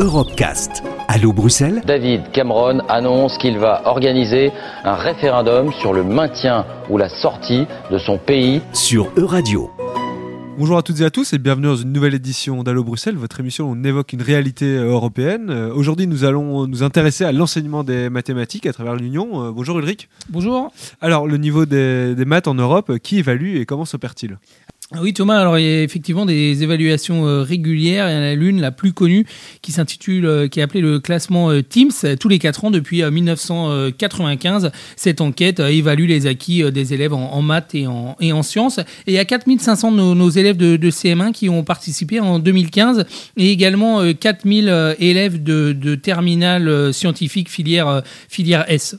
Europecast. Allô Bruxelles David Cameron annonce qu'il va organiser un référendum sur le maintien ou la sortie de son pays sur Euradio. Bonjour à toutes et à tous et bienvenue dans une nouvelle édition d'Allo Bruxelles, votre émission où on évoque une réalité euh, européenne. Euh, Aujourd'hui, nous allons nous intéresser à l'enseignement des mathématiques à travers l'Union. Euh, bonjour Ulrich. Bonjour. Alors, le niveau des, des maths en Europe, qui évalue et comment s'opère-t-il? Oui Thomas, alors il y a effectivement des évaluations euh, régulières. Il y en a l'une, la plus connue, qui s'intitule, euh, qui est appelée le classement euh, TIMSS, tous les 4 ans depuis 1995. Cette enquête évalue les acquis des élèves en, maths et en, sciences. Et il y a 4500 de nos, élèves de, CM1 qui ont participé en 2015 et également 4000 élèves de, de terminale scientifique filière S.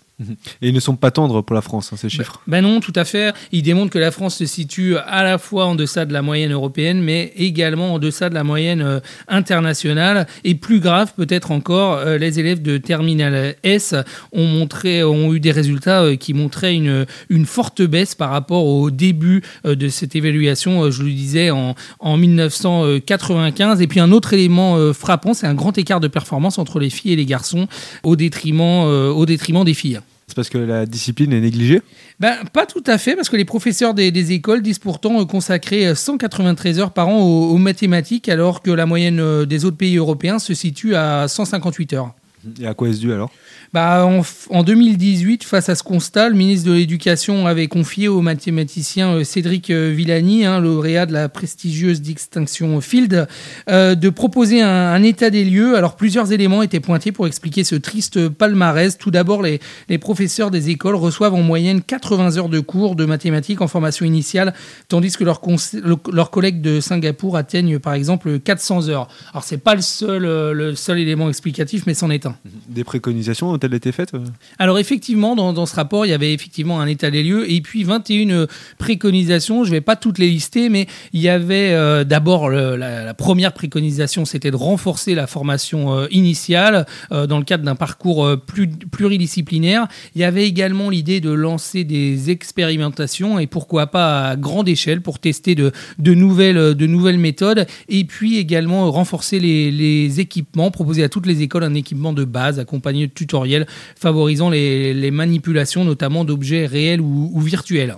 Et ils ne sont pas tendres pour la France, hein, ces chiffres. Ben, non, tout à fait. Ils démontrent que la France se situe à la fois en deçà de la moyenne européenne, mais également en deçà de la moyenne euh, internationale. Et plus grave, peut-être encore, euh, les élèves de Terminal S ont, montré, ont eu des résultats euh, qui montraient une, une forte baisse par rapport au début de cette évaluation, je le disais, en, en 1995. Et puis un autre élément frappant, c'est un grand écart de performance entre les filles et les garçons au détriment, au détriment des filles. C'est parce que la discipline est négligée ben, Pas tout à fait, parce que les professeurs des, écoles disent pourtant consacrer 193 heures par an aux mathématiques, alors que la moyenne euh, des autres pays européens se situe à 158 heures. Et à quoi est-ce dû alors? Bah, en, 2018, face à ce constat, le ministre de l'Éducation avait confié au mathématicien euh, Cédric euh, Villani, hein, lauréat de la prestigieuse distinction Field, euh, de proposer un, état des lieux. Alors plusieurs éléments étaient pointés pour expliquer ce triste palmarès. Tout d'abord, les, professeurs des écoles reçoivent en moyenne 80 heures de cours de mathématiques en formation initiale, tandis que leurs, leurs collègues de Singapour atteignent par exemple 400 heures. Alors c'est pas le seul, le seul élément explicatif, mais c'en est un. Des préconisations ont-elles été faites euh Alors effectivement, dans, ce rapport, il y avait effectivement un état des lieux et puis 21 préconisations. Je ne vais pas toutes les lister, mais il y avait euh, d'abord la, première préconisation, c'était de renforcer la formation euh, initiale dans le cadre d'un parcours plus, pluridisciplinaire. Il y avait également l'idée de lancer des expérimentations et pourquoi pas à grande échelle pour tester de, de, nouvelles, de nouvelles méthodes et puis également renforcer les, les équipements, proposer à toutes les écoles un équipement de base accompagné de tutoriels favorisant les, manipulations notamment d'objets réels ou virtuels.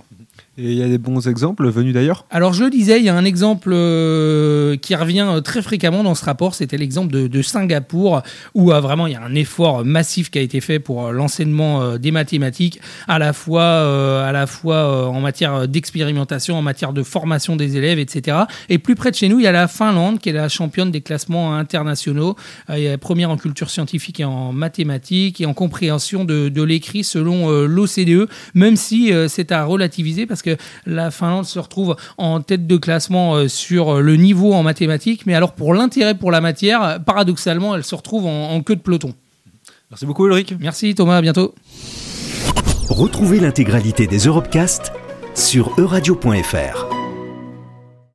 Et il y a des bons exemples venus d'ailleurs Alors je le disais, il y a un exemple euh, qui revient euh, très fréquemment dans ce rapport, c'était l'exemple de, Singapour, où euh, vraiment il y a un effort massif qui a été fait pour l'enseignement des mathématiques, à la fois, à la fois en matière d'expérimentation, en matière de formation des élèves, etc. Et plus près de chez nous, il y a la Finlande, qui est la championne des classements internationaux, première en culture scientifique et en mathématiques, et en compréhension de, l'écrit selon l'OCDE, même si c'est à relativiser, parce que la Finlande se retrouve en tête de classement euh, sur le niveau en mathématiques, mais alors pour l'intérêt pour la matière, paradoxalement, elle se retrouve en, queue de peloton. Merci beaucoup Ulrich. Merci Thomas, à bientôt. Retrouvez l'intégralité des Europecast sur euradio.fr.